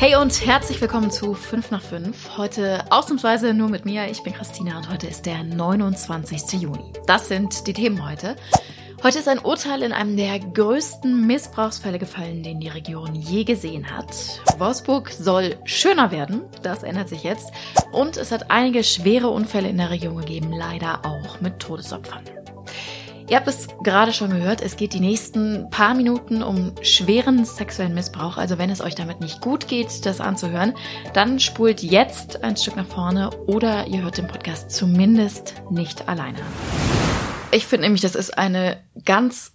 Hey und herzlich willkommen zu 5 nach 5. Heute ausnahmsweise nur mit mir. Ich bin Christina und heute ist der 29. Juni. Das sind die Themen heute. Heute ist ein Urteil in einem der größten Missbrauchsfälle gefallen, den die Region je gesehen hat. Wolfsburg soll schöner werden, das ändert sich jetzt. Und es hat einige schwere Unfälle in der Region gegeben, leider auch mit Todesopfern. Ihr habt es gerade schon gehört, es geht die nächsten paar Minuten um schweren sexuellen Missbrauch. Also wenn es euch damit nicht gut geht, das anzuhören, dann spult jetzt ein Stück nach vorne oder ihr hört den Podcast zumindest nicht alleine. Ich finde nämlich, das ist eine ganz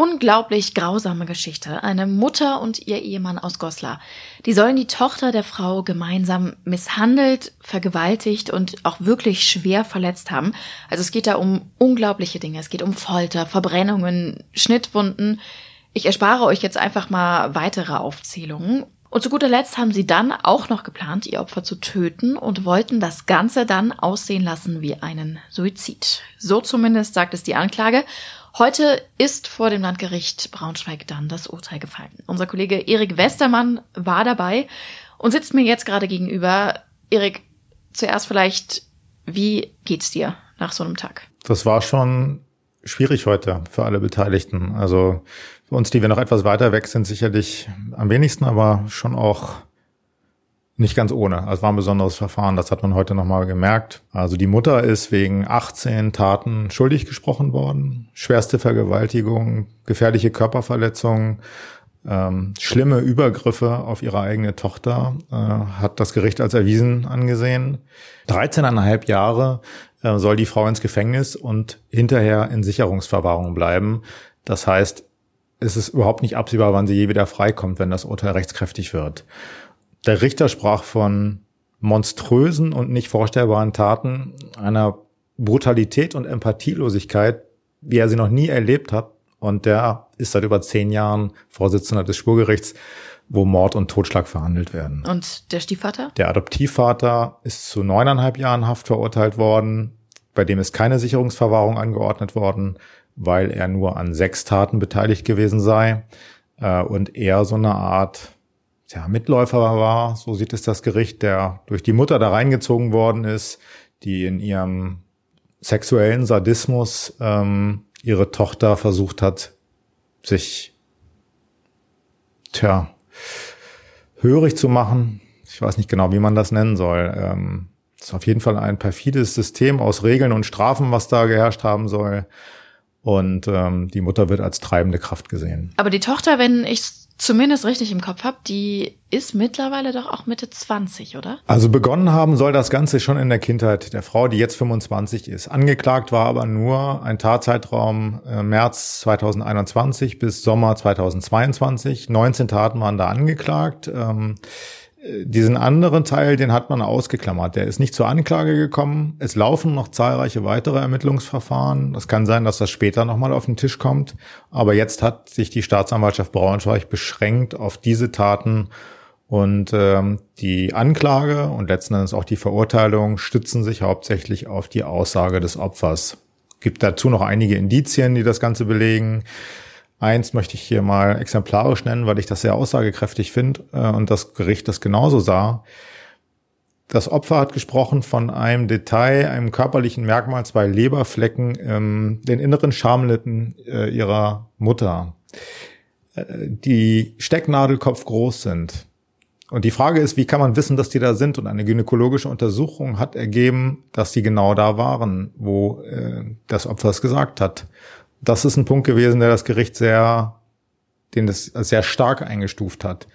unglaublich grausame Geschichte. Eine Mutter und ihr Ehemann aus Goslar. Die sollen die Tochter der Frau gemeinsam misshandelt, vergewaltigt und auch wirklich schwer verletzt haben. Also es geht da um unglaubliche Dinge. Es geht um Folter, Verbrennungen, Schnittwunden. Ich erspare euch jetzt einfach mal weitere Aufzählungen. Und zu guter Letzt haben sie dann auch noch geplant, ihr Opfer zu töten und wollten das Ganze dann aussehen lassen wie einen Suizid. So zumindest sagt es die Anklage. Heute ist vor dem Landgericht Braunschweig dann das Urteil gefallen. Unser Kollege Erik Westermann war dabei und sitzt mir jetzt gerade gegenüber. Erik, zuerst vielleicht, wie geht's dir nach so einem Tag? Das war schon schwierig heute für alle Beteiligten. Also für uns, die wir noch etwas weiter weg sind, sicherlich am wenigsten, aber schon auch nicht ganz ohne. Also war ein besonderes Verfahren, das hat man heute nochmal gemerkt. Also die Mutter ist wegen 18 Taten schuldig gesprochen worden. Schwerste Vergewaltigung, gefährliche Körperverletzung, ähm, schlimme Übergriffe auf ihre eigene Tochter äh, hat das Gericht als erwiesen angesehen. 13,5 Jahre äh, soll die Frau ins Gefängnis und hinterher in Sicherungsverwahrung bleiben. Das heißt, es ist überhaupt nicht absehbar, wann sie je wieder freikommt, wenn das Urteil rechtskräftig wird. Der Richter sprach von monströsen und nicht vorstellbaren Taten, einer Brutalität und Empathielosigkeit, wie er sie noch nie erlebt hat. Und der ist seit über zehn Jahren Vorsitzender des Schwurgerichts, wo Mord und Totschlag verhandelt werden. Und der Stiefvater? Der Adoptivvater ist zu neuneinhalb Jahren Haft verurteilt worden. Bei dem ist keine Sicherungsverwahrung angeordnet worden, weil er nur an sechs Taten beteiligt gewesen sei äh, und er so eine Art ja, Mitläufer war, so sieht es das Gericht, der durch die Mutter da reingezogen worden ist, die in ihrem sexuellen Sadismus ähm, ihre Tochter versucht hat, sich tja, hörig zu machen. Ich weiß nicht genau, wie man das nennen soll. Ähm, ist auf jeden Fall ein perfides System aus Regeln und Strafen, was da geherrscht haben soll. Und ähm, die Mutter wird als treibende Kraft gesehen. Aber die Tochter, wenn ich zumindest richtig im Kopf habe, die ist mittlerweile doch auch Mitte 20, oder? Also begonnen haben soll das Ganze schon in der Kindheit der Frau, die jetzt 25 ist. Angeklagt war aber nur ein Tatzeitraum äh, März 2021 bis Sommer 2022. 19 Taten waren da angeklagt. Ähm, diesen anderen Teil, den hat man ausgeklammert. Der ist nicht zur Anklage gekommen. Es laufen noch zahlreiche weitere Ermittlungsverfahren. Das kann sein, dass das später nochmal auf den Tisch kommt. Aber jetzt hat sich die Staatsanwaltschaft Braunschweig beschränkt auf diese Taten. Und ähm, die Anklage und letzten Endes auch die Verurteilung stützen sich hauptsächlich auf die Aussage des Opfers. Gibt dazu noch einige Indizien, die das Ganze belegen. Eins möchte ich hier mal exemplarisch nennen, weil ich das sehr aussagekräftig finde äh, und das Gericht das genauso sah. Das Opfer hat gesprochen von einem Detail, einem körperlichen Merkmal, zwei Leberflecken, ähm, den inneren Schamlippen äh, ihrer Mutter, äh, die Stecknadelkopf groß sind. Und die Frage ist, wie kann man wissen, dass die da sind? Und eine gynäkologische Untersuchung hat ergeben, dass die genau da waren, wo äh, das Opfer es gesagt hat das ist ein Punkt gewesen, der das Gericht sehr, den das sehr stark eingestuft hat,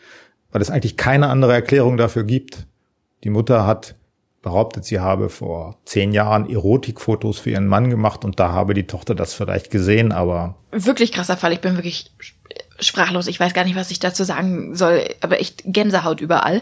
weil es eigentlich keine andere Erklärung dafür gibt. Die Mutter hat behauptet, sie habe vor zehn Jahren Erotikfotos für ihren Mann gemacht und da habe die Tochter das vielleicht gesehen, aber. Wirklich krasser Fall. Ich bin wirklich sprachlos. Ich weiß gar nicht, was ich dazu sagen soll, aber echt Gänsehaut überall.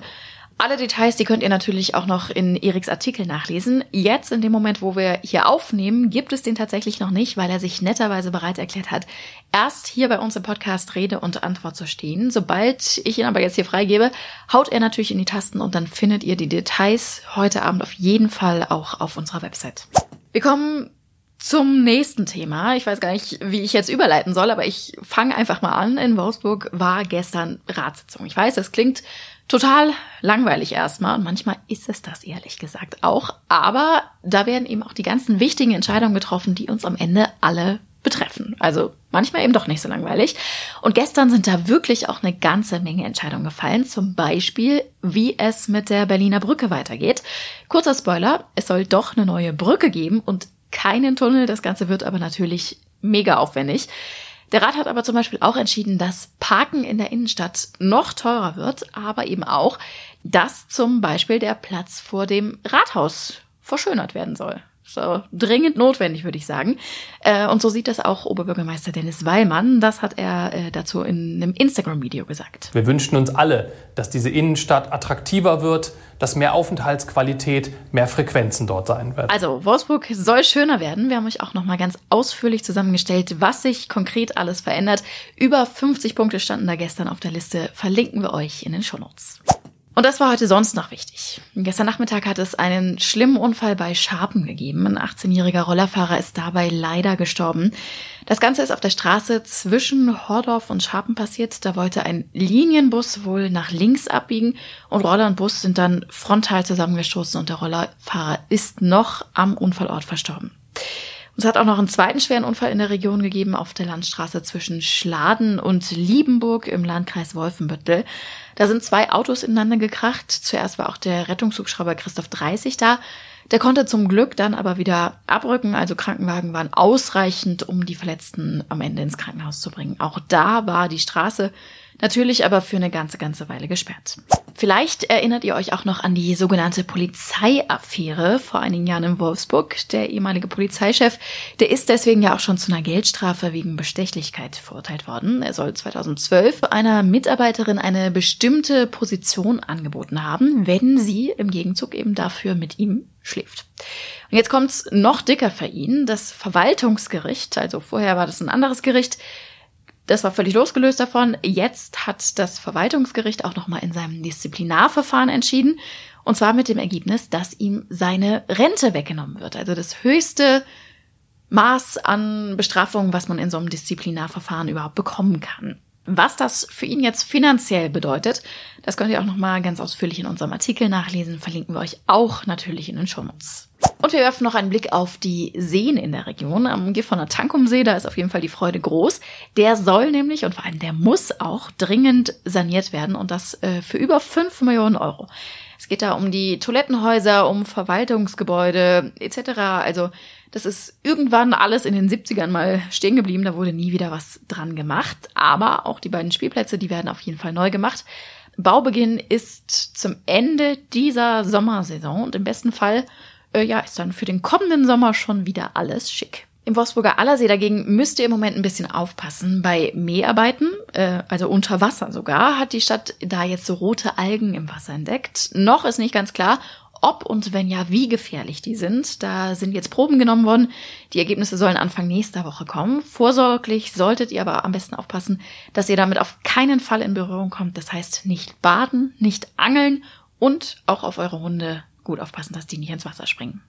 Alle Details, die könnt ihr natürlich auch noch in Eriks Artikel nachlesen. Jetzt, in dem Moment, wo wir hier aufnehmen, gibt es den tatsächlich noch nicht, weil er sich netterweise bereit erklärt hat, erst hier bei uns im Podcast Rede und Antwort zu stehen. Sobald ich ihn aber jetzt hier freigebe, haut er natürlich in die Tasten und dann findet ihr die Details heute Abend auf jeden Fall auch auf unserer Website. Wir kommen Zum nächsten Thema. Ich weiß gar nicht, wie ich jetzt überleiten soll, aber ich fange einfach mal an. In Wolfsburg war gestern Ratssitzung. Ich weiß, das klingt total langweilig erstmal und manchmal ist es das ehrlich gesagt auch. Aber da werden eben auch die ganzen wichtigen Entscheidungen getroffen, die uns am Ende alle betreffen. Also manchmal eben doch nicht so langweilig. Und gestern sind da wirklich auch eine ganze Menge Entscheidungen gefallen. Zum Beispiel, wie es mit der Berliner Brücke weitergeht. Kurzer Spoiler, es soll doch eine neue Brücke geben und keinen Tunnel. Das Ganze wird aber natürlich mega aufwendig. Der Rat hat aber zum Beispiel auch entschieden, dass Parken in der Innenstadt noch teurer wird, aber eben auch, dass zum Beispiel der Platz vor dem Rathaus verschönert werden soll. So dringend notwendig, würde ich sagen. Äh, und so sieht das auch Oberbürgermeister Dennis Weilmann. Das hat er äh, dazu in einem Instagram-Video gesagt. Wir wünschen uns alle, dass diese Innenstadt attraktiver wird, dass mehr Aufenthaltsqualität, mehr Frequenzen dort sein wird. Also Wolfsburg soll schöner werden. Wir haben euch auch noch mal ganz ausführlich zusammengestellt, was sich konkret alles verändert. Über 50 Punkte standen da gestern auf der Liste. Verlinken wir euch in den Shownotes. Und das war heute sonst noch wichtig. Gestern Nachmittag hat es einen schlimmen Unfall bei Scharpen gegeben. Ein 18-jähriger Rollerfahrer ist dabei leider gestorben. Das Ganze ist auf der Straße zwischen Hordorf und Scharpen passiert. Da wollte ein Linienbus wohl nach links abbiegen und Roller und Bus sind dann frontal zusammengestoßen und der Rollerfahrer ist noch am Unfallort verstorben. Es hat auch noch einen zweiten schweren Unfall in der Region gegeben auf der Landstraße zwischen Schladen und Liebenburg im Landkreis Wolfenbüttel. Da sind zwei Autos ineinander gekracht. Zuerst war auch der Rettungshubschrauber Christoph 30 da. Der konnte zum Glück dann aber wieder abrücken. Also Krankenwagen waren ausreichend, um die Verletzten am Ende ins Krankenhaus zu bringen. Auch da war die Straße natürlich aber für eine ganze, ganze Weile gesperrt. Vielleicht erinnert ihr euch auch noch an die sogenannte Polizeiaffäre vor einigen Jahren in Wolfsburg. Der ehemalige Polizeichef, der ist deswegen ja auch schon zu einer Geldstrafe wegen Bestechlichkeit verurteilt worden. Er soll 2012 einer Mitarbeiterin eine bestimmte Position angeboten haben, wenn sie im Gegenzug eben dafür mit ihm schläft. Und jetzt kommt's noch dicker für ihn. Das Verwaltungsgericht, also vorher war das ein anderes Gericht, das war völlig losgelöst davon. Jetzt hat das Verwaltungsgericht auch nochmal in seinem Disziplinarverfahren entschieden. Und zwar mit dem Ergebnis, dass ihm seine Rente weggenommen wird. Also das höchste Maß an Bestrafung, was man in so einem Disziplinarverfahren überhaupt bekommen kann. Was das für ihn jetzt finanziell bedeutet, das könnt ihr auch nochmal ganz ausführlich in unserem Artikel nachlesen. Verlinken wir euch auch natürlich in den Shownotes. Und wir werfen noch einen Blick auf die Seen in der Region. Am Gifhorner Tankumsee, da ist auf jeden Fall die Freude groß. Der soll nämlich und vor allem der muss auch dringend saniert werden und das äh, für über 5 Millionen Euro. Es geht da um die Toilettenhäuser, um Verwaltungsgebäude etc. Also das ist irgendwann alles in den 70ern mal stehen geblieben. Da wurde nie wieder was dran gemacht. Aber auch die beiden Spielplätze, die werden auf jeden Fall neu gemacht. Baubeginn ist zum Ende dieser Sommersaison und im besten Fall äh, ja, ist dann für den kommenden Sommer schon wieder alles schick. Im Wolfsburger Allersee dagegen müsst ihr im Moment ein bisschen aufpassen. Bei Mäharbeiten, äh, also unter Wasser sogar, hat die Stadt da jetzt so rote Algen im Wasser entdeckt. Noch ist nicht ganz klar, ob und wenn ja, wie gefährlich die sind. Da sind jetzt Proben genommen worden. Die Ergebnisse sollen Anfang nächster Woche kommen. Vorsorglich solltet ihr aber am besten aufpassen, dass ihr damit auf keinen Fall in Berührung kommt. Das heißt, nicht baden, nicht angeln und auch auf eure Hunde gut aufpassen, dass die nicht ins Wasser springen.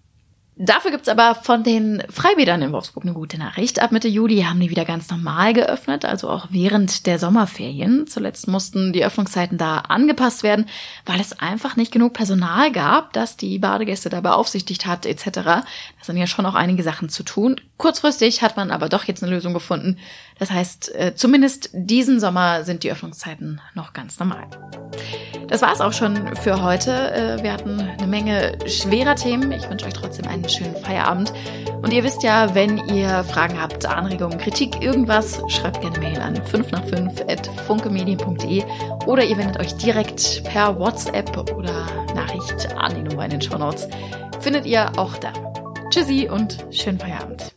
Dafür gibt's aber von den Freibädern in Wolfsburg eine gute Nachricht. Ab Mitte Juli haben die wieder ganz normal geöffnet, also auch während der Sommerferien. Zuletzt mussten die Öffnungszeiten da angepasst werden, weil es einfach nicht genug Personal gab, das die Badegäste da beaufsichtigt hat etc. Da sind ja schon auch einige Sachen zu tun. Kurzfristig hat man aber doch jetzt eine Lösung gefunden. Das heißt, äh, zumindest diesen Sommer sind die Öffnungszeiten noch ganz normal. Das war's auch schon für heute. Äh, wir hatten eine Menge schwerer Themen. Ich wünsche euch trotzdem einen schönen Feierabend. Und ihr wisst ja, wenn ihr Fragen habt, Anregungen, Kritik, irgendwas, schreibt gerne Mail an 5 nach 5 at funkemedien.de oder ihr wendet euch direkt per WhatsApp oder Nachricht an die Nummer in den Show Notes. Findet ihr auch da. Tschüssi und schönen Feierabend.